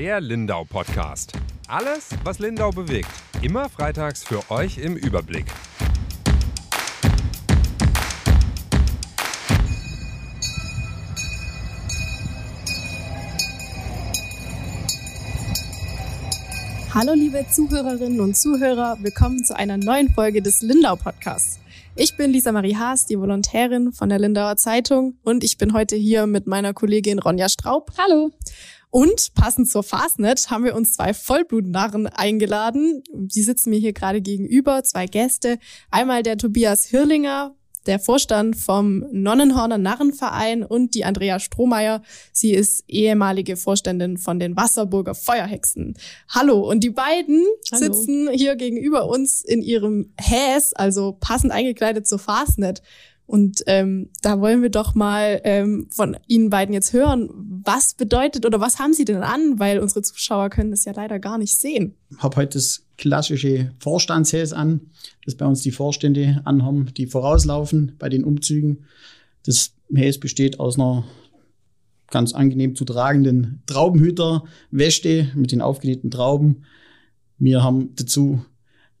Der Lindau Podcast. Alles, was Lindau bewegt. Immer freitags für euch im Überblick. Hallo liebe Zuhörerinnen und Zuhörer, willkommen zu einer neuen Folge des Lindau Podcasts. Ich bin Lisa Marie Haas, die Volontärin von der Lindauer Zeitung und ich bin heute hier mit meiner Kollegin Ronja Straub. Hallo. Und passend zur Fastnet haben wir uns zwei Vollblutnarren eingeladen. Sie sitzen mir hier gerade gegenüber, zwei Gäste. Einmal der Tobias Hirlinger, der Vorstand vom Nonnenhorner Narrenverein und die Andrea Strohmeier. Sie ist ehemalige Vorständin von den Wasserburger Feuerhexen. Hallo. Und die beiden Hallo. sitzen hier gegenüber uns in ihrem Häs, also passend eingekleidet zur Fastnet. Und ähm, da wollen wir doch mal ähm, von Ihnen beiden jetzt hören, was bedeutet oder was haben Sie denn an? Weil unsere Zuschauer können das ja leider gar nicht sehen. Ich habe heute das klassische Vorstandshäs an, das bei uns die Vorstände anhaben, die vorauslaufen bei den Umzügen. Das Häs besteht aus einer ganz angenehm zu tragenden Traubenhüterwäsche mit den aufgenähten Trauben. Wir haben dazu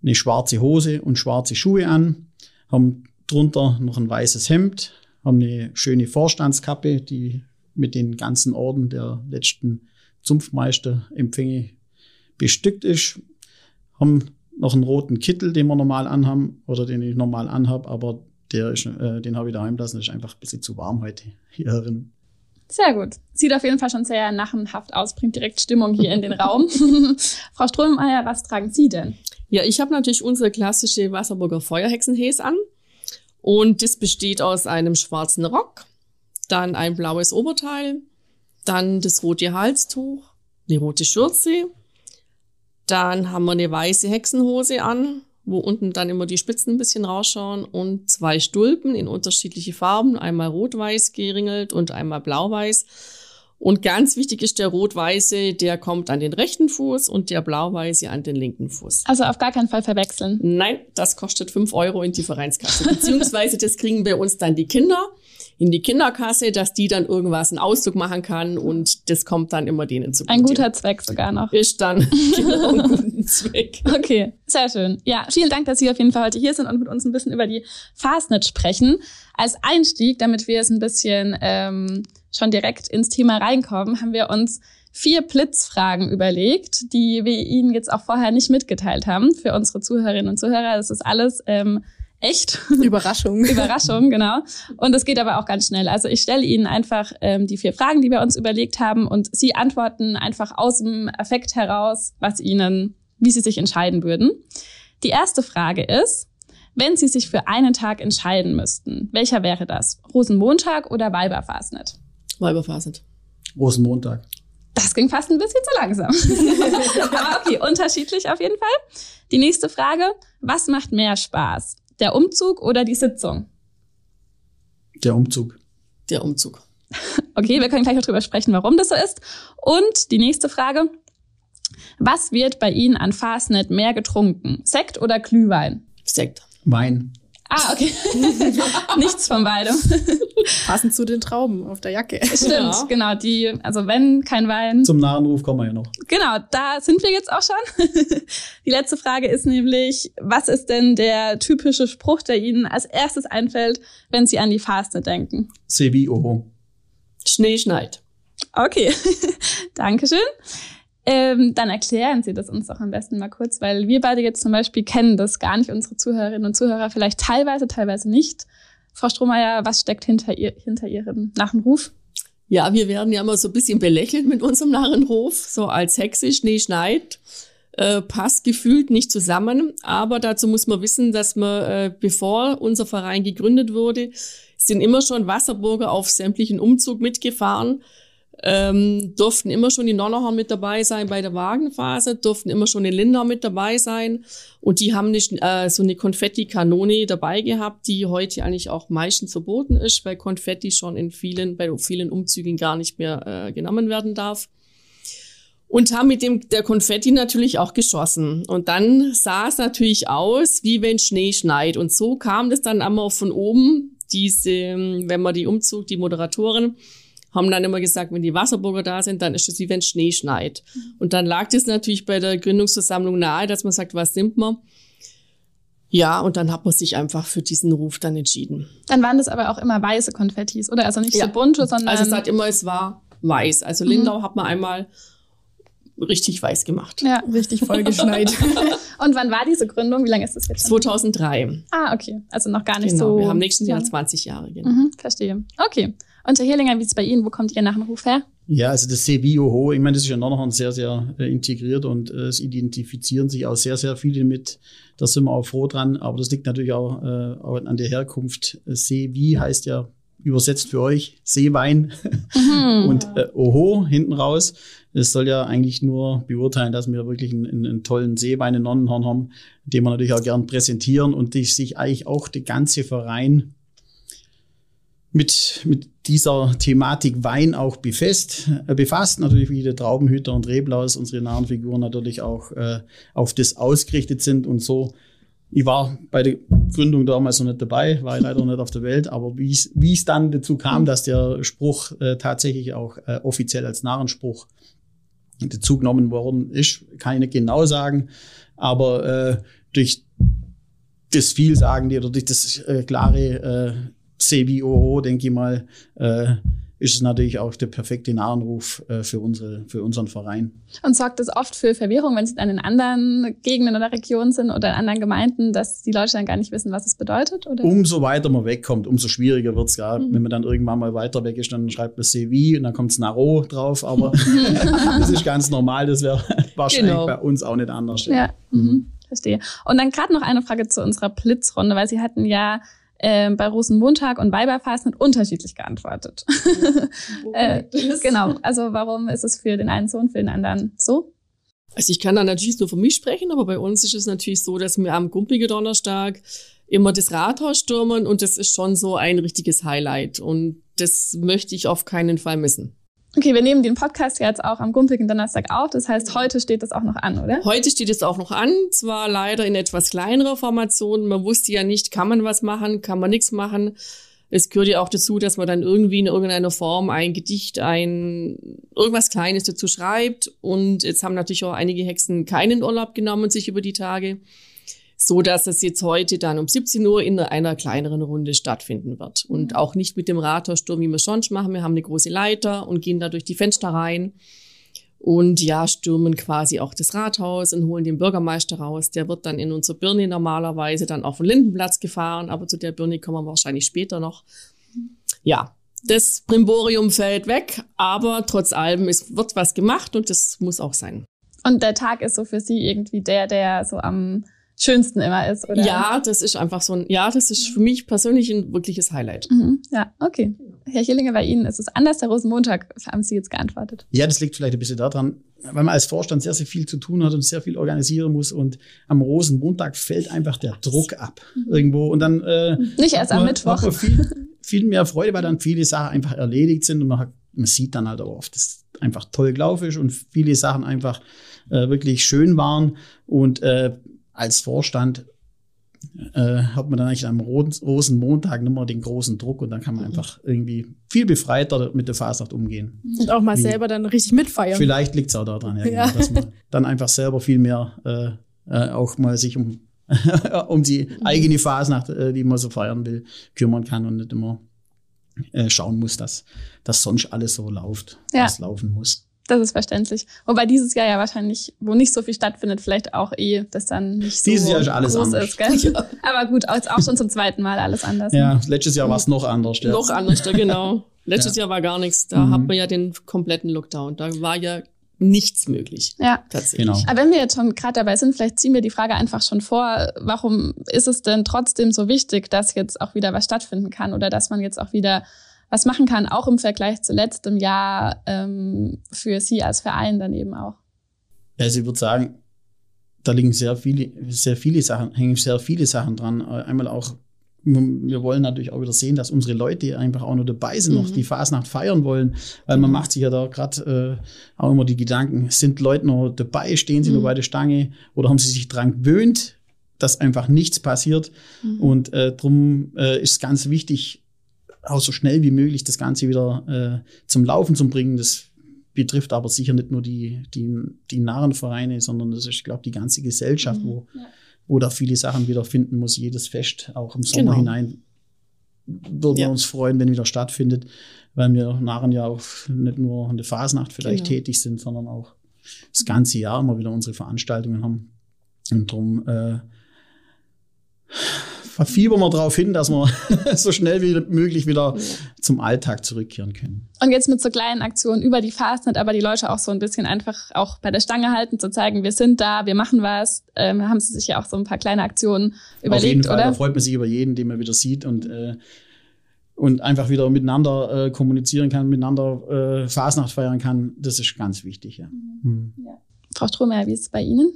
eine schwarze Hose und schwarze Schuhe an, haben drunter noch ein weißes Hemd, haben eine schöne Vorstandskappe, die mit den ganzen Orden der letzten Zunftmeisterempfänge bestückt ist, haben noch einen roten Kittel, den wir normal anhaben oder den ich normal anhab, aber der ist, äh, den habe ich daheim lassen, das ist einfach ein bisschen zu warm heute hier drin. Sehr gut. Sieht auf jeden Fall schon sehr nachenhaft aus, bringt direkt Stimmung hier in den Raum. Frau Strömeier, was tragen Sie denn? Ja, ich habe natürlich unsere klassische Wasserburger Feuerhexenhäs an. Und das besteht aus einem schwarzen Rock, dann ein blaues Oberteil, dann das rote Halstuch, eine rote Schürze, dann haben wir eine weiße Hexenhose an, wo unten dann immer die Spitzen ein bisschen rausschauen und zwei Stulpen in unterschiedliche Farben, einmal rot-weiß geringelt und einmal blau-weiß. Und ganz wichtig ist der rot-weiße, der kommt an den rechten Fuß und der blau-weiße an den linken Fuß. Also auf gar keinen Fall verwechseln. Nein, das kostet fünf Euro in die Vereinskasse. Beziehungsweise das kriegen bei uns dann die Kinder in die Kinderkasse, dass die dann irgendwas einen Auszug machen kann und das kommt dann immer denen zu. Ein guter Zweck sogar noch. Ist dann genau ein guter Zweck. Okay, sehr schön. Ja, vielen Dank, dass Sie auf jeden Fall heute hier sind und mit uns ein bisschen über die Fastnet sprechen. Als Einstieg, damit wir es ein bisschen ähm, schon direkt ins Thema reinkommen, haben wir uns vier Blitzfragen überlegt, die wir Ihnen jetzt auch vorher nicht mitgeteilt haben für unsere Zuhörerinnen und Zuhörer. Das ist alles ähm, echt. Überraschung. Überraschung, genau. Und es geht aber auch ganz schnell. Also ich stelle Ihnen einfach ähm, die vier Fragen, die wir uns überlegt haben, und Sie antworten einfach aus dem Affekt heraus, was Ihnen, wie Sie sich entscheiden würden. Die erste Frage ist, wenn Sie sich für einen Tag entscheiden müssten, welcher wäre das? Rosenmontag oder Weiberfasnet? Weiberfasnet. Rosenmontag. Das ging fast ein bisschen zu langsam. Aber okay, unterschiedlich auf jeden Fall. Die nächste Frage, was macht mehr Spaß? Der Umzug oder die Sitzung? Der Umzug. Der Umzug. Okay, wir können gleich noch drüber sprechen, warum das so ist. Und die nächste Frage. Was wird bei Ihnen an Fastnet mehr getrunken? Sekt oder Glühwein? Sekt. Wein. Ah, okay. Nichts von beidem. Passend zu den Trauben auf der Jacke. Stimmt, ja. genau. Die, also wenn kein Wein. Zum Nahenruf kommen wir ja noch. Genau, da sind wir jetzt auch schon. Die letzte Frage ist nämlich, was ist denn der typische Spruch, der Ihnen als erstes einfällt, wenn Sie an die Faste denken? Sevi Oho. Schnee schneit. Okay, Dankeschön. Ähm, dann erklären Sie das uns doch am besten mal kurz, weil wir beide jetzt zum Beispiel kennen das gar nicht, unsere Zuhörerinnen und Zuhörer vielleicht teilweise, teilweise nicht. Frau Strohmeier, was steckt hinter, ihr, hinter Ihrem Nachenruf? Ja, wir werden ja immer so ein bisschen belächelt mit unserem Narrenruf, so als Hexe, Schnee schneit. Äh, passt gefühlt nicht zusammen, aber dazu muss man wissen, dass man, äh, bevor unser Verein gegründet wurde, sind immer schon Wasserburger auf sämtlichen Umzug mitgefahren ähm, durften immer schon die Nonnerhorn mit dabei sein bei der Wagenphase, durften immer schon die Lindau mit dabei sein und die haben nicht, äh, so eine Konfetti-Kanone dabei gehabt, die heute eigentlich auch meistens verboten ist, weil Konfetti schon in vielen, bei vielen Umzügen gar nicht mehr äh, genommen werden darf. Und haben mit dem der Konfetti natürlich auch geschossen. Und dann sah es natürlich aus, wie wenn Schnee schneit. Und so kam das dann einmal von oben, diese, wenn man die Umzug, die Moderatoren haben dann immer gesagt, wenn die Wasserburger da sind, dann ist es wie wenn Schnee schneit. Und dann lag das natürlich bei der Gründungsversammlung nahe, dass man sagt, was sind wir? Ja, und dann hat man sich einfach für diesen Ruf dann entschieden. Dann waren das aber auch immer weiße Konfettis, oder? Also nicht ja. so bunte, sondern. Also es hat immer, es war weiß. Also Lindau mhm. hat man einmal richtig weiß gemacht. Ja, richtig vollgeschneit. und wann war diese Gründung? Wie lange ist das jetzt? Schon? 2003. Ah, okay. Also noch gar nicht genau, so. Wir haben nächstes Jahr 20 Jahre. Genau. Mhm, verstehe. Okay. Und Herr Hirlinger, wie ist es bei Ihnen? Wo kommt Ihr Nachruf her? Ja, also das CBOHO, ich meine, das ist ja noch sehr, sehr äh, integriert und äh, es identifizieren sich auch sehr, sehr viele mit. Da sind wir auch froh dran, aber das liegt natürlich auch, äh, auch an der Herkunft. Seevi heißt ja übersetzt für euch Seewein mhm. und äh, Oho hinten raus. Es soll ja eigentlich nur beurteilen, dass wir wirklich einen, einen tollen Seewein in Nonnenhorn haben, den wir natürlich auch gern präsentieren und die sich eigentlich auch der ganze Verein mit, mit dieser Thematik Wein auch befasst, äh, befasst. Natürlich wie die Traubenhüter und Reblaus, unsere nahen Figuren natürlich auch äh, auf das ausgerichtet sind. Und so ich war bei der Gründung damals noch nicht dabei, war leider nicht auf der Welt, aber wie es, wie es dann dazu kam, dass der Spruch äh, tatsächlich auch äh, offiziell als Narrenspruch dazu genommen worden ist, kann ich nicht genau sagen, aber äh, durch das Vielsagende oder durch das äh, klare äh, CBOO, denke ich mal, äh, ist es natürlich auch der perfekte Nahenruf äh, für, unsere, für unseren Verein. Und sorgt das oft für Verwirrung, wenn Sie dann in anderen Gegenden oder Regionen sind oder in anderen Gemeinden, dass die Leute dann gar nicht wissen, was es bedeutet? Oder? Umso weiter man wegkommt, umso schwieriger wird's es. Mhm. Wenn man dann irgendwann mal weiter weg ist, dann schreibt man CV und dann kommt's Naro drauf. Aber das ist ganz normal, das wäre wahrscheinlich genau. bei uns auch nicht anders. Ja, mhm. Mhm. verstehe. Und dann gerade noch eine Frage zu unserer Blitzrunde, weil Sie hatten ja äh, bei Rosenmontag und Weiberfastnet unterschiedlich geantwortet. äh, genau. Also warum ist es für den einen so und für den anderen so? Also ich kann da natürlich nur für mich sprechen, aber bei uns ist es natürlich so, dass wir am Gumpigen Donnerstag immer das Rathaus stürmen und das ist schon so ein richtiges Highlight und das möchte ich auf keinen Fall missen. Okay, wir nehmen den Podcast jetzt auch am gumpigen Donnerstag auf. Das heißt, heute steht das auch noch an, oder? Heute steht es auch noch an. Zwar leider in etwas kleinerer Formation. Man wusste ja nicht, kann man was machen, kann man nichts machen. Es gehört ja auch dazu, dass man dann irgendwie in irgendeiner Form ein Gedicht, ein irgendwas Kleines dazu schreibt. Und jetzt haben natürlich auch einige Hexen keinen Urlaub genommen sich über die Tage so dass es jetzt heute dann um 17 Uhr in einer kleineren Runde stattfinden wird. Und mhm. auch nicht mit dem Rathaussturm, wie wir sonst machen. Wir haben eine große Leiter und gehen da durch die Fenster rein. Und ja, stürmen quasi auch das Rathaus und holen den Bürgermeister raus. Der wird dann in unserer Birne normalerweise dann auf den Lindenplatz gefahren, aber zu der Birne kommen wir wahrscheinlich später noch. Ja, das Brimborium fällt weg, aber trotz allem, es wird was gemacht und das muss auch sein. Und der Tag ist so für Sie irgendwie der, der so am schönsten immer ist, oder? Ja, das ist einfach so ein, ja, das ist für mich persönlich ein wirkliches Highlight. Mhm. Ja, okay. Herr Chillinger, bei Ihnen ist es anders. Der Rosenmontag haben Sie jetzt geantwortet. Ja, das liegt vielleicht ein bisschen daran, weil man als Vorstand sehr, sehr viel zu tun hat und sehr viel organisieren muss und am Rosenmontag fällt einfach der Druck ab mhm. irgendwo und dann äh, nicht erst am Mittwoch. Hat viel, viel mehr Freude, weil dann viele Sachen einfach erledigt sind und man, hat, man sieht dann halt auch oft, dass einfach toll gelaufen ist und viele Sachen einfach äh, wirklich schön waren und äh, als Vorstand äh, hat man dann eigentlich am Rosenmontag nicht mehr den großen Druck und dann kann man mhm. einfach irgendwie viel befreiter mit der Fastnacht umgehen. Und auch mal Wie, selber dann richtig mitfeiern. Vielleicht liegt es auch daran, ja, ja. Genau, dass man dann einfach selber viel mehr äh, äh, auch mal sich um, um die eigene Fasnacht, äh, die man so feiern will, kümmern kann und nicht immer äh, schauen muss, dass, dass sonst alles so läuft, ja. was laufen muss. Das ist verständlich. Wobei dieses Jahr ja wahrscheinlich, wo nicht so viel stattfindet, vielleicht auch eh, dass dann nicht so Dieses Jahr ist alles groß anders. ist. Gell? Aber gut, jetzt auch schon zum zweiten Mal alles anders. Ja, ne? letztes Jahr war es noch anders. Ja. Noch anders, genau. Letztes ja. Jahr war gar nichts. Da mhm. hat man ja den kompletten Lockdown. Da war ja nichts möglich. Ja, tatsächlich. Genau. Aber wenn wir jetzt schon gerade dabei sind, vielleicht ziehen wir die Frage einfach schon vor. Warum ist es denn trotzdem so wichtig, dass jetzt auch wieder was stattfinden kann oder dass man jetzt auch wieder was machen kann, auch im Vergleich zu letztem Jahr ähm, für Sie als Verein dann eben auch? Also ich würde sagen, da liegen sehr viele, sehr viele Sachen, hängen sehr viele Sachen dran. Einmal auch, wir wollen natürlich auch wieder sehen, dass unsere Leute einfach auch noch dabei sind, mhm. noch die Fasnacht feiern wollen, weil man macht sich ja da gerade äh, auch immer die Gedanken, sind Leute noch dabei, stehen sie mhm. noch bei der Stange oder haben sie sich dran gewöhnt, dass einfach nichts passiert. Mhm. Und äh, darum äh, ist ganz wichtig, auch so schnell wie möglich das Ganze wieder äh, zum Laufen zu bringen. Das betrifft aber sicher nicht nur die, die, die Narrenvereine, sondern das ist, ich glaube, die ganze Gesellschaft, mhm, wo, ja. wo da viele Sachen wieder finden muss, jedes Fest, auch im Sommer genau. hinein. Würden ja. wir uns freuen, wenn wieder stattfindet, weil wir Narren ja auch nicht nur in der Fasnacht vielleicht genau. tätig sind, sondern auch das ganze Jahr immer wieder unsere Veranstaltungen haben. Und darum äh, verfiebern wir darauf hin, dass wir so schnell wie möglich wieder zum Alltag zurückkehren können. Und jetzt mit so kleinen Aktionen über die Fastnet, aber die Leute auch so ein bisschen einfach auch bei der Stange halten, zu zeigen, wir sind da, wir machen was, ähm, haben sie sich ja auch so ein paar kleine Aktionen überlegt, Auf jeden Fall, oder? Da freut man sich über jeden, den man wieder sieht und äh, und einfach wieder miteinander äh, kommunizieren kann, miteinander äh, Fasnacht feiern kann, das ist ganz wichtig. Ja. Mhm. ja. Frau Strohmeier, wie ist es bei Ihnen?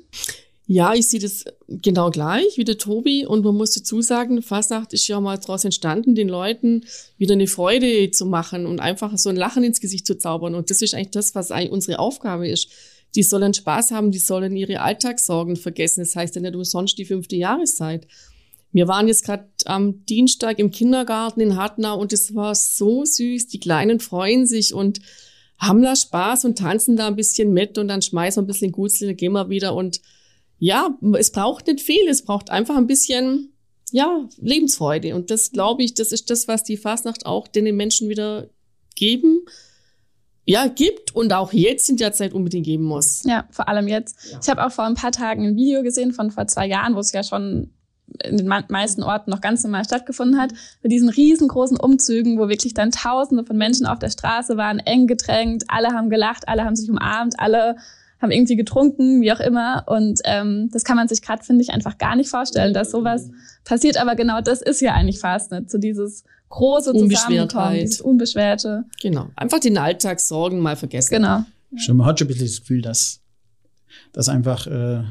Ja, ich sehe das genau gleich wie der Tobi und man muss dazu sagen, Fasnacht ist ja mal daraus entstanden, den Leuten wieder eine Freude zu machen und einfach so ein Lachen ins Gesicht zu zaubern und das ist eigentlich das, was eigentlich unsere Aufgabe ist. Die sollen Spaß haben, die sollen ihre Alltagssorgen vergessen. Das heißt ja nicht umsonst die fünfte Jahreszeit. Wir waren jetzt gerade am Dienstag im Kindergarten in Hartnau und es war so süß. Die Kleinen freuen sich und haben da Spaß und tanzen da ein bisschen mit und dann schmeißen wir ein bisschen Gutsel, gehen wir wieder und ja, es braucht nicht viel, es braucht einfach ein bisschen, ja, Lebensfreude. Und das glaube ich, das ist das, was die Fastnacht auch den Menschen wieder geben, ja, gibt und auch jetzt in der Zeit unbedingt geben muss. Ja, vor allem jetzt. Ja. Ich habe auch vor ein paar Tagen ein Video gesehen von vor zwei Jahren, wo es ja schon in den meisten Orten noch ganz normal stattgefunden hat, mit diesen riesengroßen Umzügen, wo wirklich dann Tausende von Menschen auf der Straße waren, eng gedrängt, alle haben gelacht, alle haben sich umarmt, alle haben irgendwie getrunken, wie auch immer. Und ähm, das kann man sich gerade, finde ich, einfach gar nicht vorstellen, dass sowas passiert. Aber genau das ist ja eigentlich Fastnet, so dieses große Zusammenkommen, dieses Unbeschwerte. Genau, einfach den Alltagssorgen mal vergessen. Genau. Schon, man hat schon ein bisschen das Gefühl, dass, dass einfach, äh,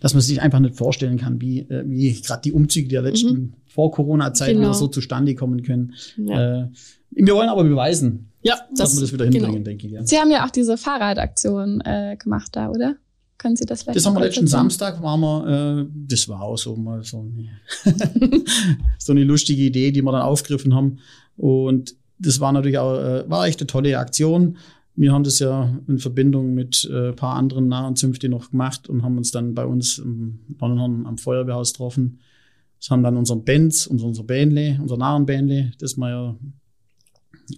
dass man sich einfach nicht vorstellen kann, wie, äh, wie gerade die Umzüge der letzten mhm. Vor-Corona-Zeiten genau. so zustande kommen können. Ja. Äh, wir wollen aber beweisen, ja, das, dass wir das wieder hinbringen, genau. denke ich. Ja. Sie haben ja auch diese Fahrradaktion äh, gemacht da, oder? Können Sie das vielleicht? Das haben wir letzten Samstag, waren wir, äh, das war auch so mal so eine, so eine lustige Idee, die wir dann aufgegriffen haben. Und das war natürlich auch, äh, war echt eine tolle Aktion. Wir haben das ja in Verbindung mit äh, paar anderen Narrenzünfte noch gemacht und haben uns dann bei uns im Nonnenhorn am Feuerwehrhaus getroffen. Das haben dann unseren Bands, unser, unser Bändle, unser Narrenbändle, das wir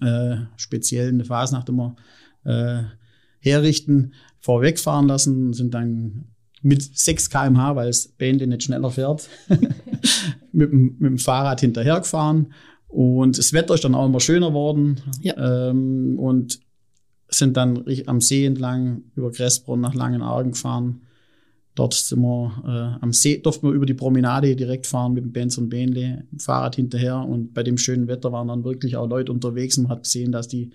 ja äh, speziell in der Fasnacht immer äh, herrichten, vorwegfahren lassen, sind dann mit 6 kmh, weil das Bändle nicht schneller fährt, mit, mit, dem Fahrrad hinterhergefahren. Und das Wetter ist dann auch immer schöner worden. Ja. Ähm, und sind dann am See entlang über Gressbrunn nach Langenargen gefahren. Dort sind wir äh, am See, durften wir über die Promenade direkt fahren mit dem Benz und Bähnle, Fahrrad hinterher. Und bei dem schönen Wetter waren dann wirklich auch Leute unterwegs und man hat gesehen, dass die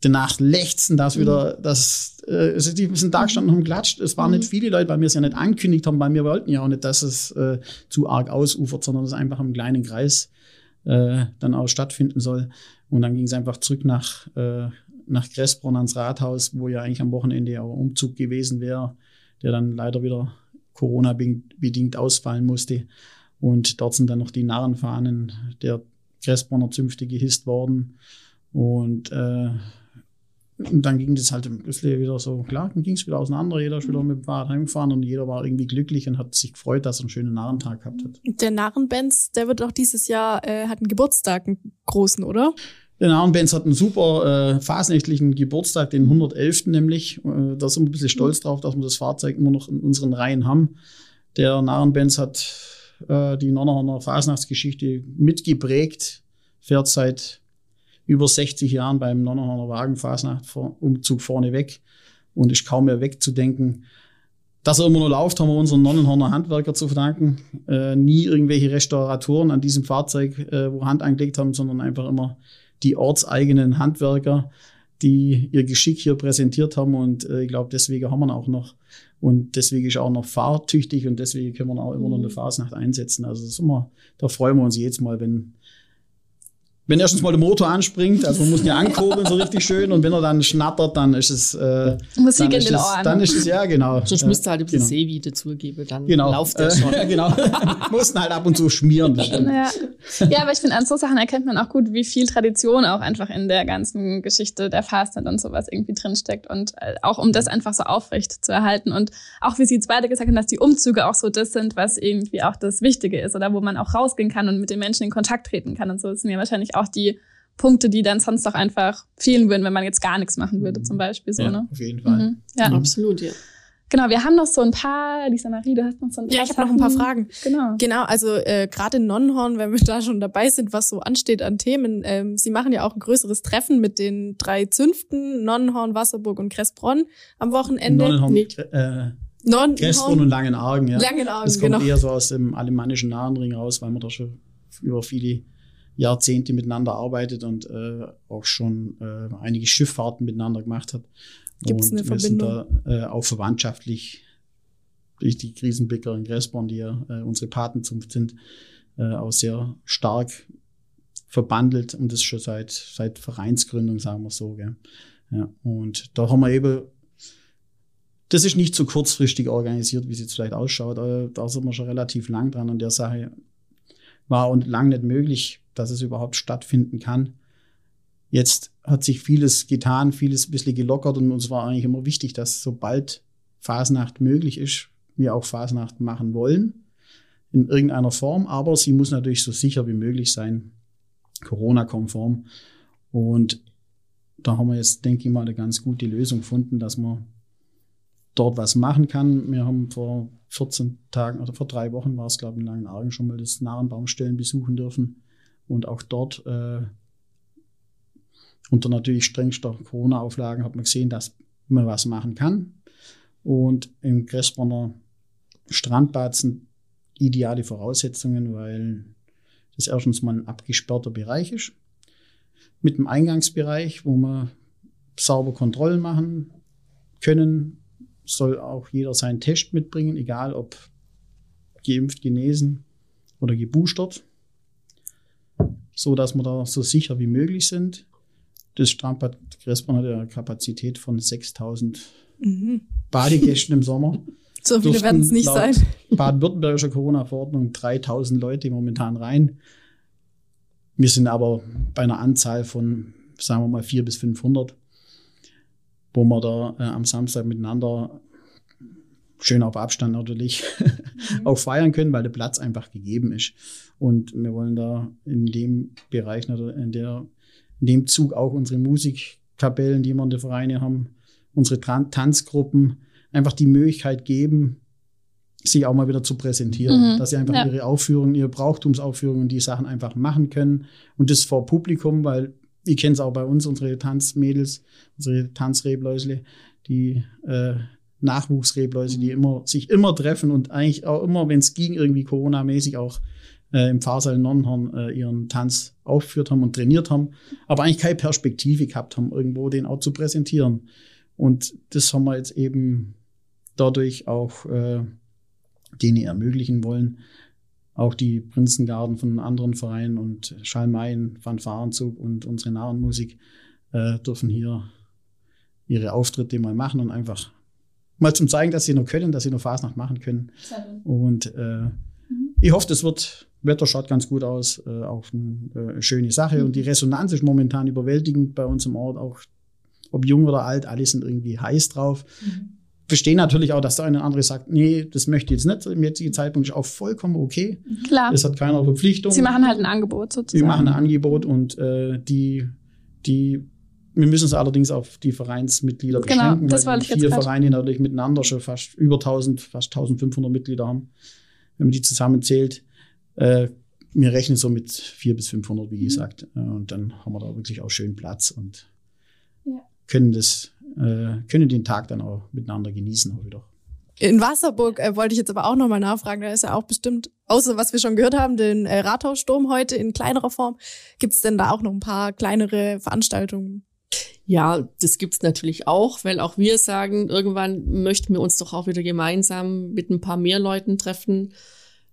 danach lechzen, dass mhm. wieder, dass, äh, also die sind da gestanden und haben geklatscht. Es waren mhm. nicht viele Leute, weil wir es ja nicht angekündigt haben, weil wir wollten ja auch nicht, dass es äh, zu arg ausufert, sondern es einfach im kleinen Kreis äh, dann auch stattfinden soll. Und dann ging es einfach zurück nach, äh, nach Gressbrunn ans Rathaus, wo ja eigentlich am Wochenende auch Umzug gewesen wäre der dann leider wieder Corona-bedingt ausfallen musste. Und dort sind dann noch die Narrenfahnen der Gressbronner Zünfte gehisst worden. Und, äh, und dann ging das halt bisschen wieder so, klar, dann ging es wieder auseinander. Jeder ist wieder mit dem Fahrrad heimgefahren und jeder war irgendwie glücklich und hat sich gefreut, dass er einen schönen Narrentag gehabt hat. Der Narrenbenz, der wird auch dieses Jahr, äh, hat einen Geburtstag, einen großen, oder? Der Narrenbenz hat einen super äh, fasnächtlichen Geburtstag, den 111. nämlich. Äh, da sind wir ein bisschen stolz drauf, dass wir das Fahrzeug immer noch in unseren Reihen haben. Der Narrenbenz hat äh, die Nonnerhorner Fasnachtsgeschichte mitgeprägt, fährt seit über 60 Jahren beim Nonnerhorner Wagenfasnacht-Umzug vorne weg und ist kaum mehr wegzudenken. Dass er immer nur läuft, haben wir unseren Nonnenhorner Handwerker zu verdanken. Äh, nie irgendwelche Restauratoren an diesem Fahrzeug, äh, wo Hand angelegt haben, sondern einfach immer die ortseigenen Handwerker, die ihr Geschick hier präsentiert haben. Und äh, ich glaube, deswegen haben wir auch noch. Und deswegen ist auch noch fahrtüchtig und deswegen können wir auch immer noch in der mhm. Fasnacht einsetzen. Also das ist immer, da freuen wir uns jedes Mal, wenn, wenn erstens mal der Motor anspringt, also man muss ihn ja ankurbeln so richtig schön und wenn er dann schnattert, dann ist es äh, Musik dann in ist den es, Ohren. Dann ist es ja genau. Sonst äh, müsst ihr halt ein bisschen genau. Seewie dazugeben, dann Genau. lauft der Äh, schon. Ja, genau. Mussten halt ab und zu schmieren. Ja. ja, aber ich finde, an so Sachen erkennt man auch gut, wie viel Tradition auch einfach in der ganzen Geschichte der Fastnet und sowas irgendwie drinsteckt. Und äh, auch um das einfach so aufrecht zu erhalten. Und auch wie Sie jetzt beide gesagt haben, dass die Umzüge auch so das sind, was irgendwie auch das Wichtige ist oder wo man auch rausgehen kann und mit den Menschen in Kontakt treten kann. Und so sind ja wahrscheinlich auch die Punkte, die dann sonst doch einfach fehlen würden, wenn man jetzt gar nichts machen würde, zum Beispiel. So, Ja, ne? auf jeden Fall. Mhm. Ja, Absolut, ja. genau. Wir haben noch so ein paar, Lisa Marie, du hast noch so ein paar Ja, ich habe noch ein paar. Fragen. Genau. Genau, also äh, gerade in Nonnenhorn, wenn wir da schon dabei sind, was so ansteht an Themen. Ähm, Sie machen ja auch ein größeres Treffen mit den drei Zünften, Nonnenhorn, Wasserburg und Kressbronn am Wochenende. Nonnenhorn, Nee. äh, Gräsbrunn und Langenargen, ja. Langenargen, Das kommt genau. eher so aus dem alemannischen Nahenring raus, weil man da schon über viele Jahrzehnte miteinander arbeitet und äh, auch schon äh, einige Schifffahrten miteinander gemacht hat. Gibt's und eine wir sind Verbindung? da äh, auch verwandtschaftlich durch die Krisenblicker in Gräsborn, die ja äh, unsere Patenzunft sind, äh, auch sehr stark verbandelt und das schon seit, seit Vereinsgründung, sagen wir so. Gell? Ja, und da haben wir eben das ist nicht so kurzfristig organisiert, wie es jetzt vielleicht ausschaut. aber Da sind wir schon relativ lang dran an der Sache. War und lang nicht möglich, dass es überhaupt stattfinden kann. Jetzt hat sich vieles getan, vieles ein bisschen gelockert und uns war eigentlich immer wichtig, dass sobald Fasnacht möglich ist, wir auch Fasnacht machen wollen. In irgendeiner Form, aber sie muss natürlich so sicher wie möglich sein, Corona-konform. Und da haben wir jetzt, denke ich mal, eine ganz gute Lösung gefunden, dass man dort was machen kann. Wir haben vor 14 Tagen oder vor drei Wochen war es, glaube ich, in Langenargen schon mal das Narrenbaumstellen besuchen dürfen. Und auch dort äh, unter natürlich strengster Corona-Auflagen hat man gesehen, dass man was machen kann. Und im Gräsbronner Strandbad sind ideale Voraussetzungen, weil das erstens mal ein abgesperrter Bereich ist. Mit dem Eingangsbereich, wo wir sauber Kontrollen machen können, soll auch jeder seinen Test mitbringen, egal ob geimpft, genesen oder geboostert, so dass wir da so sicher wie möglich sind. Das Strandbad Gräsborn hat eine Kapazität von 6000 Mhm. Badegästen im Sommer. So viele werden es nicht sein. Baden-Württembergischer Corona-Verordnung 3000 Leute momentan rein. Wir sind aber bei einer Anzahl von, sagen wir mal, 400 bis 500, wo wir da äh, am Samstag miteinander schön auf Abstand natürlich auch feiern können, weil der Platz einfach gegeben ist. Und wir wollen da in dem Bereich, oder in, der, in dem Zug auch unsere Musikkapellen, die wir in den Vereinen haben, unsere Tran Tanzgruppen, einfach die Möglichkeit geben, sich auch mal wieder zu präsentieren, Mhm, dass sie einfach ja. ihre Aufführungen, ihre Brauchtumsaufführungen, die Sachen einfach machen können und das vor Publikum, weil ihr kennt es auch bei uns, unsere Tanzmädels, unsere Tanzrebläusle, die äh, Nachwuchsrebläuse, die immer, sich immer treffen und eigentlich auch immer, wenn es ging, irgendwie Corona-mäßig auch äh, im Pfarrsaal Nonnenhorn äh, ihren Tanz aufgeführt haben und trainiert haben, aber eigentlich keine Perspektive gehabt haben, irgendwo den auch zu präsentieren. Und das haben wir jetzt eben dadurch auch äh, denen ermöglichen wollen. Auch die Prinzengarden von anderen Vereinen und Schalmeien, Fanfarenzug und unsere Narrenmusik äh, dürfen hier ihre Auftritte mal machen und einfach mal zum zeigen, dass sie noch können, dass sie noch Fasnacht machen können. Und äh, ich hoffe, das wird, Wetter schaut ganz gut aus, äh, auch eine äh, schöne Sache. Und die Resonanz ist momentan überwältigend bei uns im Ort, auch ob jung oder alt, alle sind irgendwie heiß drauf. Verstehen natürlich auch, dass der eine oder andere sagt, nee, das möchte ich jetzt nicht im jetzigen Zeitpunkt, ist auch vollkommen okay. Klar. Es hat keiner Verpflichtung. Sie machen halt ein Angebot sozusagen. Wir machen ein Angebot und äh, die, die, wir müssen es allerdings auf die Vereinsmitglieder Genau, beschränken, das weil die ich jetzt vier Vereine natürlich miteinander schon fast über 1000, fast 1500 Mitglieder haben, wenn man die zusammenzählt. Äh, wir rechnen so mit 400 bis 500, Mhm. wie gesagt. Äh, und dann haben wir da wirklich auch schön Platz und Ja. können das, äh, können den Tag dann auch miteinander genießen auch wieder. In Wasserburg äh, wollte ich jetzt aber auch nochmal nachfragen. Da ist ja auch bestimmt, außer was wir schon gehört haben, den äh, Rathaussturm heute in kleinerer Form. Gibt es denn da auch noch ein paar kleinere Veranstaltungen? Ja, das gibt's natürlich auch, weil auch wir sagen, irgendwann möchten wir uns doch auch wieder gemeinsam mit ein paar mehr Leuten treffen.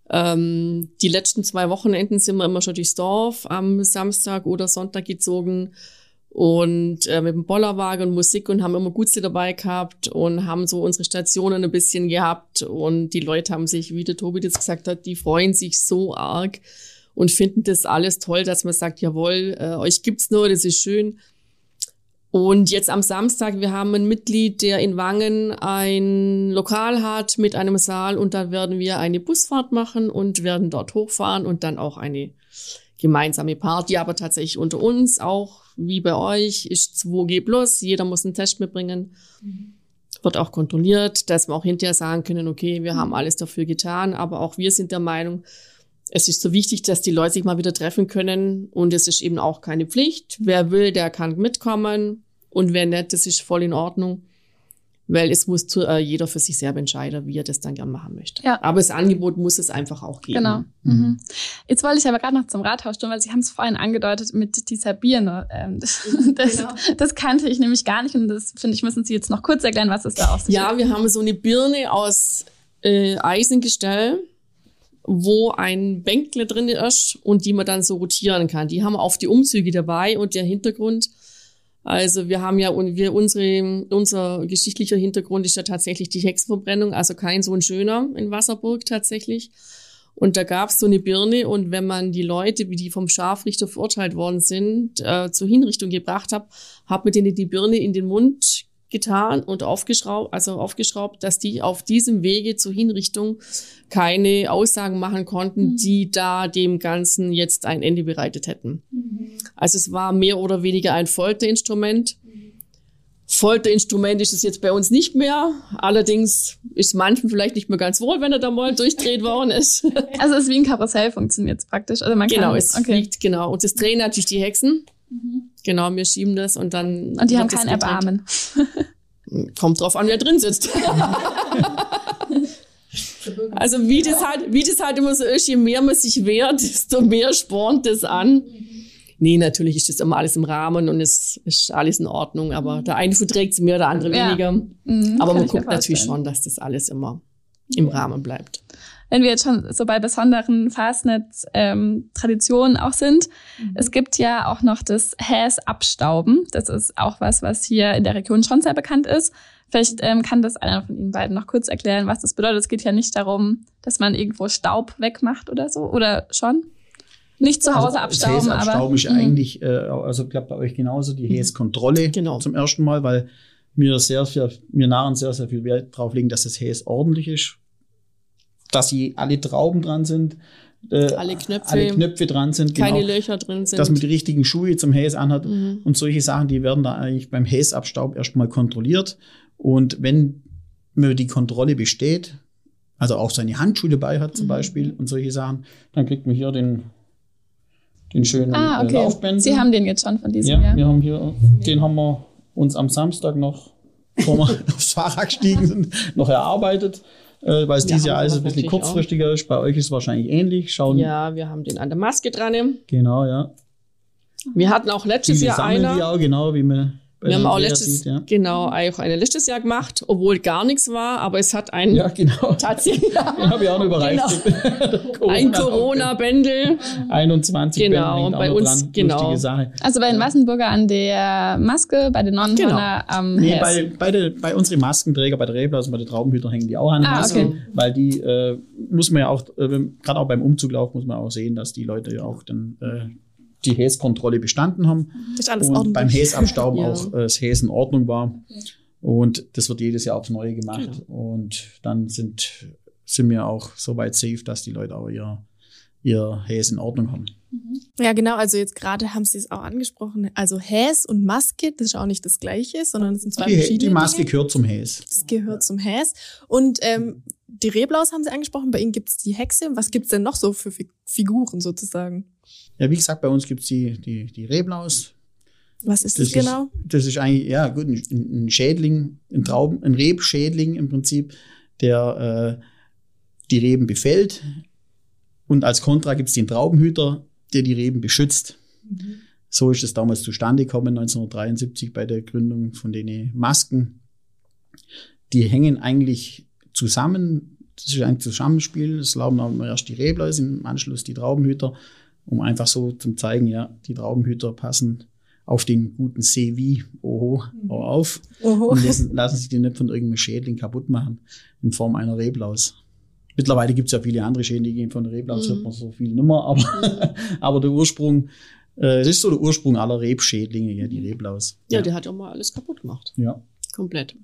Ähm, die letzten zwei Wochenenden sind wir immer schon durchs Dorf am Samstag oder Sonntag gezogen und äh, mit dem Bollerwagen und Musik und haben immer Gutste dabei gehabt und haben so unsere Stationen ein bisschen gehabt und die Leute haben sich, wie der Tobi das gesagt hat, die freuen sich so arg und finden das alles toll, dass man sagt, jawohl, äh, euch gibt's nur, das ist schön. Und jetzt am Samstag, wir haben ein Mitglied, der in Wangen ein Lokal hat mit einem Saal und da werden wir eine Busfahrt machen und werden dort hochfahren und dann auch eine gemeinsame Party, aber tatsächlich unter uns, auch wie bei euch, ist 2G plus, jeder muss einen Test mitbringen. Mhm. Wird auch kontrolliert, dass wir auch hinterher sagen können, okay, wir haben alles dafür getan, aber auch wir sind der Meinung, es ist so wichtig, dass die Leute sich mal wieder treffen können und es ist eben auch keine Pflicht. Wer will, der kann mitkommen und wer nicht, das ist voll in Ordnung weil es muss zu, äh, jeder für sich selber entscheiden, wie er das dann gern machen möchte. Ja. Aber das Angebot muss es einfach auch geben. Genau. Mhm. mhm. Jetzt wollte ich aber gerade noch zum Rathaus tun, weil Sie haben es vorhin angedeutet mit dieser Birne. Ähm, das, das, genau. das, kannte ich nämlich gar nicht und das finde ich, müssen Sie jetzt noch kurz erklären, was es da aussieht. Ja, wir haben so eine Birne aus äh, Eisengestell wo ein Bänkle drin ist und die man dann so rotieren kann. Die haben wir auf die Umzüge dabei und der Hintergrund also wir haben ja wir unsere unser geschichtlicher Hintergrund ist ja tatsächlich die Hexenverbrennung, also kein so ein schöner in Wasserburg tatsächlich. Und da gab es so eine Birne und wenn man die Leute, wie die vom Scharfrichter verurteilt worden sind, äh, zur Hinrichtung gebracht hat, hat man denen die Birne in den Mund getan und aufgeschraubt, also aufgeschraubt, dass die auf diesem Wege zur Hinrichtung keine Aussagen machen konnten, mhm. die da dem Ganzen jetzt ein Ende bereitet hätten. Mhm. Also es war mehr oder weniger ein Folterinstrument. Mhm. Folterinstrument ist es jetzt bei uns nicht mehr. Allerdings ist manchen vielleicht nicht mehr ganz wohl, wenn er da mal durchdreht worden ist. Also es ist wie ein Karussell funktioniert es praktisch. Also man genau, kann, es okay. fliegt, genau. Und das drehen natürlich die Hexen. Mhm. Genau, wir schieben das und dann. Und die haben kein Erbarmen. Kommt drauf an, wer drin sitzt. also wie das halt, wie das halt immer so ist, je mehr man sich wehrt, desto mehr spornt das an. Nee, natürlich ist das immer alles im Rahmen und es ist alles in Ordnung, aber der eine verträgt es mehr, der andere ja. weniger. Mhm, aber man guckt natürlich schon, dass das alles immer im Rahmen bleibt wenn wir jetzt schon so bei besonderen Fastnet-Traditionen ähm, auch sind. Mhm. Es gibt ja auch noch das Häs-Abstauben. Das ist auch was, was hier in der Region schon sehr bekannt ist. Vielleicht ähm, kann das einer von Ihnen beiden noch kurz erklären, was das bedeutet. Es geht ja nicht darum, dass man irgendwo Staub wegmacht oder so, oder schon? Nicht zu Hause also, abstauben, das Abstauben ist mhm. eigentlich, äh, also klappt bei euch genauso, die Häs-Kontrolle genau. zum ersten Mal, weil wir sehr, sehr, wir Narren sehr, sehr viel Wert drauf legen, dass das Häs ordentlich ist dass sie alle Trauben dran sind, äh, alle, Knöpfe, alle Knöpfe dran sind, keine genau, Löcher drin sind. Dass man die richtigen Schuhe zum Häs anhat mhm. und solche Sachen, die werden da eigentlich beim Häsabstaub erstmal kontrolliert. Und wenn man die Kontrolle besteht, also auch seine Handschuhe dabei hat zum mhm. Beispiel und solche Sachen, dann kriegt man hier den, den schönen ah, okay. Laufbänder. Sie haben den jetzt schon von diesem ja, Jahr. wir haben hier, den haben wir uns am Samstag noch, bevor wir aufs Fahrrad gestiegen sind, noch erarbeitet äh, weil es dieses Jahr alles ein bisschen kurzfristiger auch. ist. Bei euch ist es wahrscheinlich ähnlich. Schauen. Ja, wir haben den an der Maske dran. Genau, ja. Wir hatten auch letztes Jahr einer. Die auch, genau, wie man wir haben auch letztes, sieht, ja. genau, auch eine letztes Jahr gemacht, obwohl gar nichts war, aber es hat ein, ja, genau. tatsächlich, Den habe ich auch noch überreicht. Genau. ein Corona-Bändel. 21 genau, und bei uns, genau. Sache. Also bei den Massenburger an der Maske, bei den Nonnenhörner genau. am Nee, bei, bei, der, bei unseren Maskenträger, bei der Reblaus also und bei den Traubenhütern hängen die auch an den ah, Masken, okay. weil die, äh, muss man ja auch, äh, gerade auch beim Umzuglauf muss man auch sehen, dass die Leute ja auch dann, äh, die Häskontrolle bestanden haben. Das ist alles und ordentlich. beim Häsabstauben ja. auch äh, das Häs in Ordnung war. Okay. Und das wird jedes Jahr aufs Neue gemacht. Genau. Und dann sind, sind wir auch so weit safe, dass die Leute auch ihr, ihr Häs in Ordnung haben. Mhm. Ja, genau. Also jetzt gerade haben Sie es auch angesprochen. Also Häs und Maske, das ist auch nicht das Gleiche, sondern es sind zwei die, verschiedene Die Maske Dinge. gehört zum Häs. Das gehört zum Häs. Und ähm, die Reblaus haben Sie angesprochen. Bei Ihnen gibt es die Hexe. Was gibt es denn noch so für Figuren sozusagen? Ja, wie gesagt, bei uns gibt's die, die, die Reblaus. Was ist das, das genau? Ist, das ist eigentlich, ja, gut, ein, ein Schädling, ein Trauben, ein Rebschädling im Prinzip, der äh, die Reben befällt. Und als Kontra gibt's den Traubenhüter, der die Reben beschützt. Mhm. So ist es damals zustande gekommen, 1973 bei der Gründung von den Masken. Die hängen eigentlich zusammen das ist ein Zusammenspiel. Es laufen auch erst die Rebläuse, im Anschluss die Traubenhüter, um einfach so zu zeigen, ja, die Traubenhüter passen auf den guten Sevi, oho, auch auf Oho. und lassen, lassen sich die nicht von irgendeinem Schädling kaputt machen in Form einer Reblaus. Mittlerweile gibt es ja viele andere Schädlinge von der Reblaus, Mhm. hört man so viel nimmer, aber, aber der Ursprung, äh, das ist so der Ursprung aller Rebschädlinge, ja, die Reblaus. Ja, der hat ja mal alles kaputt gemacht. ja. Komplett.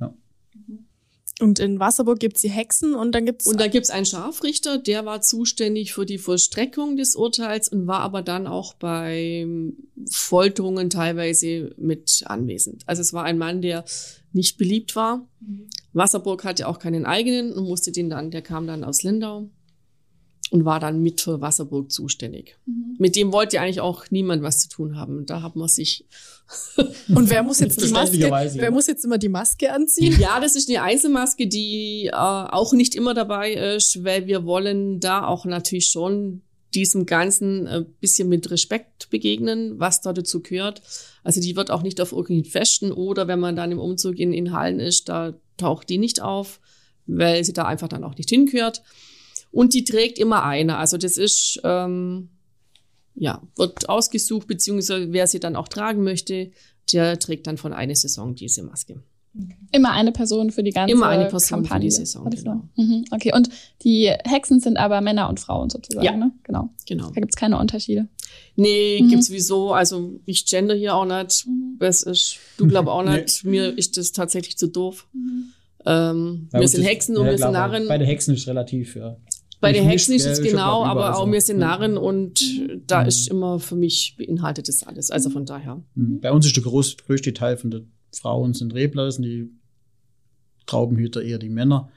Und in Wasserburg gibt's die Hexen und dann gibt's Und da gibt's einen Scharfrichter, der war zuständig für die Vollstreckung des Urteils und war aber dann auch bei Folterungen teilweise mit anwesend. Also es war ein Mann, der nicht beliebt war. Wasserburg hatte auch keinen eigenen und musste den dann, der kam dann aus Lindau und war dann mit für Wasserburg zuständig. Mit dem wollte eigentlich auch niemand was zu tun haben. Da hat man sich und wer muss jetzt die Maske? Ja. Wer muss jetzt immer die Maske anziehen? Ja, das ist eine Einzelmaske, die äh, auch nicht immer dabei ist, weil wir wollen da auch natürlich schon diesem Ganzen ein bisschen mit Respekt begegnen, was da dazu gehört. Also die wird auch nicht auf irgendwelchen Festen oder wenn man dann im Umzug in, in Hallen ist, da taucht die nicht auf, weil sie da einfach dann auch nicht hingehört. Und die trägt immer eine. Also das ist, ähm, ja, wird ausgesucht, beziehungsweise wer sie dann auch tragen möchte, der trägt dann von einer Saison diese Maske. Immer eine Person für die ganze Immer eine Person für Kampagne. die Saison, genau. Mhm, okay, und die Hexen sind aber Männer und Frauen sozusagen, Ja. ne? Genau. Genau. Da gibt's keine Unterschiede. Nee, Mhm. gibt's wieso. Also ich gender hier auch nicht. Das ist, du glaub auch nicht. Mir ist das tatsächlich zu doof. Ähm, Bei wir sind Hexen und ja, wir sind Narren. Bei den Hexen ist relativ, ja. Bei den Hexen ist es genau, aber auch wir sind. Narren und da ist immer für mich beinhaltet das alles. Also von daher. Mhm. Bei uns ist der groß, größte Teil von den Frauen sind Rebläusen, die Traubenhüter eher die Männer.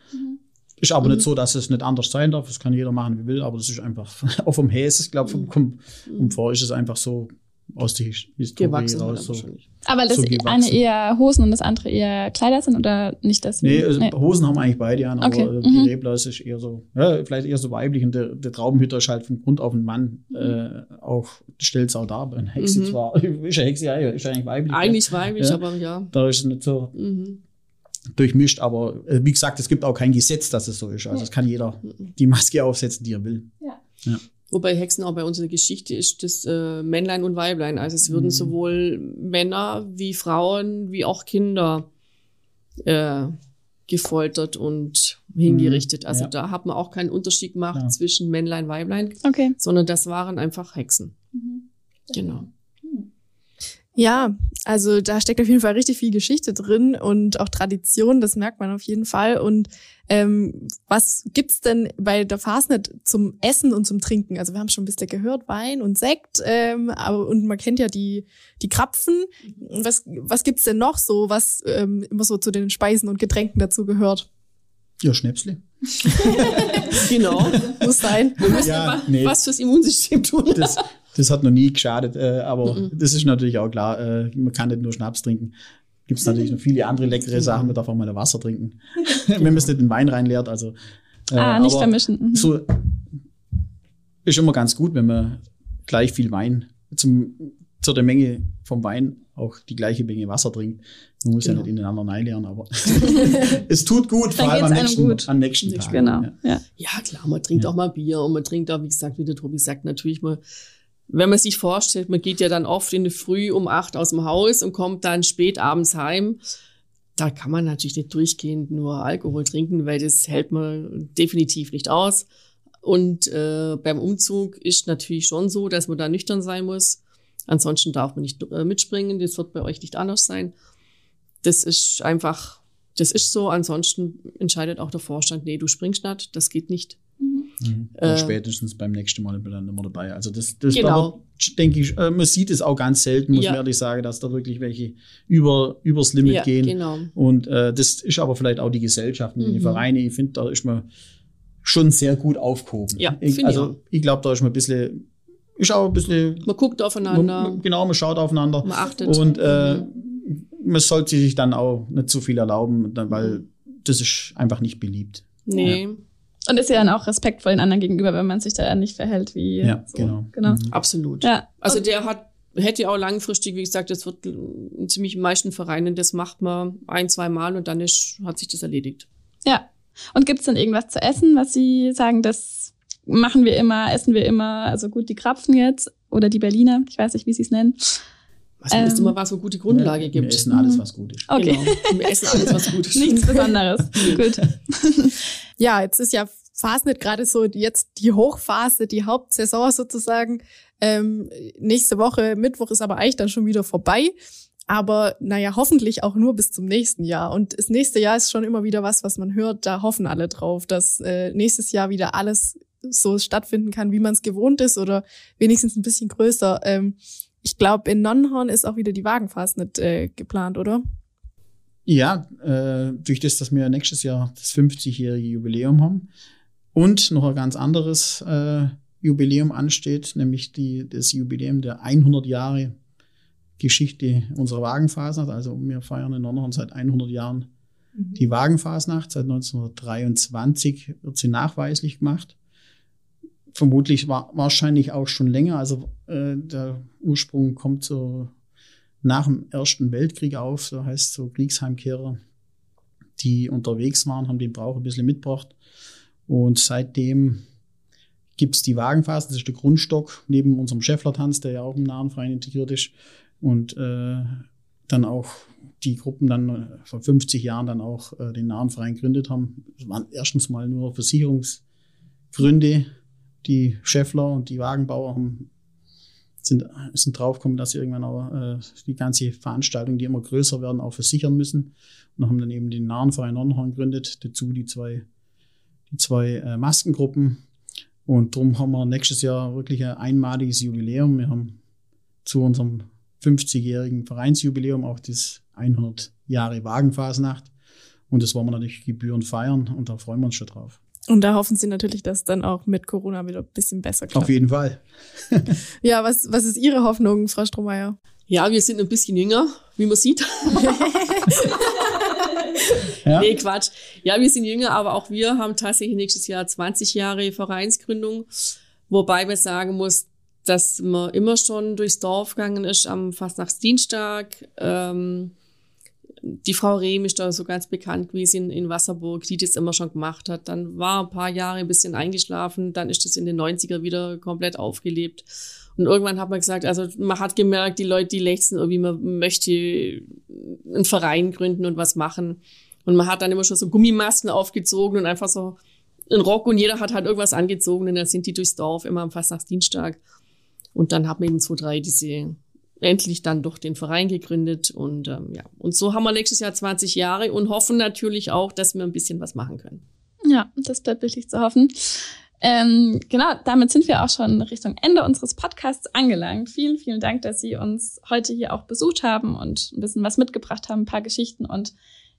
Ist aber Mhm. nicht so, dass es nicht anders sein darf. Das kann jeder machen, wie will, aber das ist einfach, auch vom Häs, ich glaube, Mhm. vom, vom Komfort ist es einfach so aus der His- Historie Gewachsen raus. So. Aber das So gewachsen. eine eher Hosen und das andere eher Kleider sind oder nicht das? Nee, also Hosen haben eigentlich beide an, aber Okay, die mhm. Reblaus ist eher so, ja, vielleicht eher so weiblich und der, der Traubenhüter ist halt von Grund auf ein Mann äh, auch, stellt es auch dar. Eine Hexe Mhm. zwar, ist eine Hexe, ja, ist eigentlich weiblich. Eigentlich weiblich, Ja. aber ja. Da ist es nicht so Mhm. durchmischt, aber äh, wie gesagt, es gibt auch kein Gesetz, dass es so ist. Also es kann jeder die Maske aufsetzen, die er will. Wobei Hexen auch bei uns in der Geschichte ist das äh, Männlein und Weiblein. Also es würden Mhm. sowohl Männer wie Frauen wie auch Kinder äh, gefoltert und hingerichtet. Mhm, Also ja. da hat man auch keinen Unterschied gemacht Ja. zwischen Männlein, Weiblein, Okay. sondern das waren einfach Hexen. Genau. Ja, also da steckt auf jeden Fall richtig viel Geschichte drin und auch Tradition, das merkt man auf jeden Fall. Und ähm, was gibt's denn bei der Fastnet zum Essen und zum Trinken? Also wir haben schon ein bisschen gehört, Wein und Sekt, ähm, aber und man kennt ja die die Krapfen. Was was gibt's denn noch so, was ähm, immer so zu den Speisen und Getränken dazu gehört? Ja, Schnäpsle. Genau. Muss sein. Wir müssen Ja, aber nee. was fürs Immunsystem tun. Das, das hat noch nie geschadet, äh, aber Mhm. das ist natürlich auch klar. Äh, man kann nicht nur Schnaps trinken. Gibt es natürlich noch viele andere leckere Sachen. Man darf auch mal Wasser trinken. Wenn man es nicht in Wein reinleert. Also, äh, ah, nicht aber vermischen. Mhm. So ist immer ganz gut, wenn man gleich viel Wein zum, zu der Menge vom Wein auch die gleiche Menge Wasser trinkt. Man muss Genau. ja nicht ineinander reinleeren, aber es tut gut, vor allem am nächsten, gut. am nächsten Tag. Genau. Ja. Ja. Ja, klar, man trinkt Ja. auch mal Bier und man trinkt auch, wie gesagt, wie der Tobi sagt, natürlich mal, wenn man sich vorstellt, man geht ja dann oft in der Früh um acht aus dem Haus und kommt dann spät abends heim. Da kann man natürlich nicht durchgehend nur Alkohol trinken, weil das hält man definitiv nicht aus. Und äh, beim Umzug ist natürlich schon so, dass man da nüchtern sein muss. Ansonsten darf man nicht äh, mitspringen. Das wird bei euch nicht anders sein. Das ist einfach, das ist so. Ansonsten entscheidet auch der Vorstand, nee, du springst nicht, das geht nicht. Mhm. Äh, Und spätestens beim nächsten Mal bin ich dann immer dabei. Also das, das Genau. da denke ich, äh, man sieht es auch ganz selten, muss Ja. man ehrlich sagen, dass da wirklich welche über, übers Limit ja, gehen. genau. Und äh, das ist aber vielleicht auch die Gesellschaft, die Mhm. Vereine. Ich finde, da ist man schon sehr gut aufgehoben. Ja, ich, also ich glaube, da ist man ein bisschen, ist auch ein bisschen, Man guckt aufeinander, man, genau, man schaut aufeinander. man achtet. Und äh, Mhm. man sollte sich dann auch nicht zu viel erlauben, dann- weil das ist einfach nicht beliebt. nee, Und ist ja dann auch respektvoll den anderen gegenüber, wenn man sich da nicht verhält wie Ja, so. genau. genau. Mhm. absolut. Ja. Also der hat, hätte auch langfristig, wie gesagt, das wird in ziemlich meisten Vereinen, das macht man ein, zwei Mal und dann ist, hat sich das erledigt. Ja, Und gibt es denn irgendwas zu essen, was Sie sagen, das machen wir immer, essen wir immer? Also gut, die Krapfen jetzt oder die Berliner, ich weiß nicht, wie Sie es nennen. Was ähm, ist immer was, wo gute Grundlage ja, gibt. Wir essen alles, was gut ist. Okay. Genau. Wir essen alles, was gut ist. Nichts Besonderes. gut. Ja, jetzt ist ja Fastnet gerade so jetzt die Hochphase, die Hauptsaison sozusagen. Ähm, nächste Woche, Mittwoch ist aber eigentlich dann schon wieder vorbei. Aber naja, hoffentlich auch nur bis zum nächsten Jahr. Und das nächste Jahr ist schon immer wieder was, was man hört. Da hoffen alle drauf, dass äh, nächstes Jahr wieder alles so stattfinden kann, wie man es gewohnt ist oder wenigstens ein bisschen größer. Ähm, ich glaube, in Nonnenhorn ist auch wieder die Wagenfastnet äh, geplant, oder? Ja, äh, durch das, dass wir nächstes Jahr das 50-jährige Jubiläum haben und noch ein ganz anderes äh, Jubiläum ansteht, nämlich die, das Jubiläum der 100 Jahre Geschichte unserer Wagenfasnacht. Also wir feiern in Nonnenhorn seit 100 Jahren mhm. die Wagenfasnacht. Seit 1923 wird sie nachweislich gemacht. Vermutlich war, wahrscheinlich auch schon länger. Also äh, der Ursprung kommt so nach dem Ersten Weltkrieg auf. So heißt so Kriegsheimkehrer, die unterwegs waren, haben den Brauch ein bisschen mitgebracht. Und seitdem gibt's die Wagenphase, das ist der Grundstock, neben unserem Schäfflertanz, der ja auch im Nahen Verein integriert ist. Und äh, dann auch die Gruppen dann äh, vor 50 Jahren dann auch äh, den Nahen Verein gegründet haben. Das waren erstens mal nur Versicherungsgründe. Die Schäffler und die Wagenbauer haben sind, sind draufgekommen, dass sie irgendwann auch äh, die ganze Veranstaltung, die immer größer werden, auch versichern müssen. Und haben dann eben den Nahenverein Nonnenhorn gegründet, dazu die zwei, die zwei äh, Maskengruppen. Und darum haben wir nächstes Jahr wirklich ein einmaliges Jubiläum. Wir haben zu unserem 50-jährigen Vereinsjubiläum auch das 100 Jahre Wagenfasnacht. Und das wollen wir natürlich gebührend feiern und da freuen wir uns schon drauf. Und da hoffen Sie natürlich, dass dann auch mit Corona wieder ein bisschen besser klappt. Auf jeden Fall. ja, was, was ist Ihre Hoffnung, Frau Strohmeier? Ja, wir sind ein bisschen jünger, wie man sieht. ja? Nee, Quatsch. Ja, wir sind jünger, aber auch wir haben tatsächlich nächstes Jahr 20 Jahre Vereinsgründung. Wobei man sagen muss, dass man immer schon durchs Dorf gegangen ist am Fastnachtsdienstag. Ähm, die Frau Rehm ist da so ganz bekannt gewesen in, in Wasserburg, die das immer schon gemacht hat. Dann war ein paar Jahre ein bisschen eingeschlafen, dann ist das in den 90er wieder komplett aufgelebt. Und irgendwann hat man gesagt, also man hat gemerkt, die Leute, die lechzen irgendwie, man möchte einen Verein gründen und was machen. Und man hat dann immer schon so Gummimasken aufgezogen und einfach so einen Rock und jeder hat halt irgendwas angezogen und dann sind die durchs Dorf immer am Fastnachtsdienstag. Und dann haben wir eben zwei, drei diese endlich dann doch den Verein gegründet und ähm, ja, und so haben wir nächstes Jahr 20 Jahre und hoffen natürlich auch, dass wir ein bisschen was machen können. Ja, das bleibt wirklich zu hoffen. Ähm, genau, damit sind wir auch schon Richtung Ende unseres Podcasts angelangt. Vielen, vielen Dank, dass Sie uns heute hier auch besucht haben und ein bisschen was mitgebracht haben, ein paar Geschichten und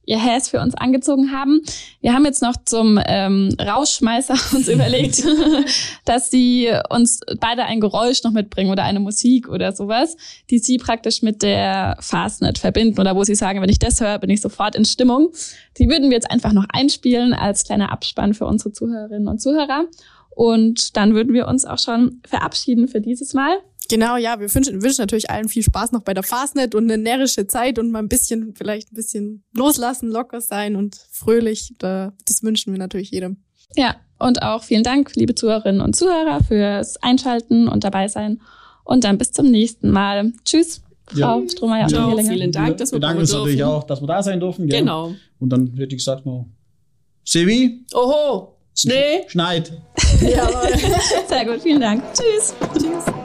ihr Häs für uns angezogen haben. Wir haben jetzt noch zum ähm, Rauschmeißer uns überlegt, dass sie uns beide ein Geräusch noch mitbringen oder eine Musik oder sowas, die sie praktisch mit der Fastnet verbinden oder wo sie sagen, wenn ich das höre, bin ich sofort in Stimmung. Die würden wir jetzt einfach noch einspielen als kleiner Abspann für unsere Zuhörerinnen und Zuhörer. Und dann würden wir uns auch schon verabschieden für dieses Mal. Genau, ja, wir wünschen, wünschen natürlich allen viel Spaß noch bei der Fastnet und eine närrische Zeit und mal ein bisschen, vielleicht ein bisschen loslassen, locker sein und fröhlich. Das wünschen wir natürlich jedem. Ja, und auch vielen Dank, liebe Zuhörerinnen und Zuhörer, fürs Einschalten und dabei sein. Und dann bis zum nächsten Mal. Tschüss. Frau ja. Strohmeier. Ja, vielen Dank, dass wir, wir danken uns natürlich auch, dass wir da sein dürfen. Gell? Genau. Und dann hätte ich gesagt noch, Sevi? Oho, Schnee. Schneit. Jawohl. Sehr gut, vielen Dank. Tschüss. Tschüss.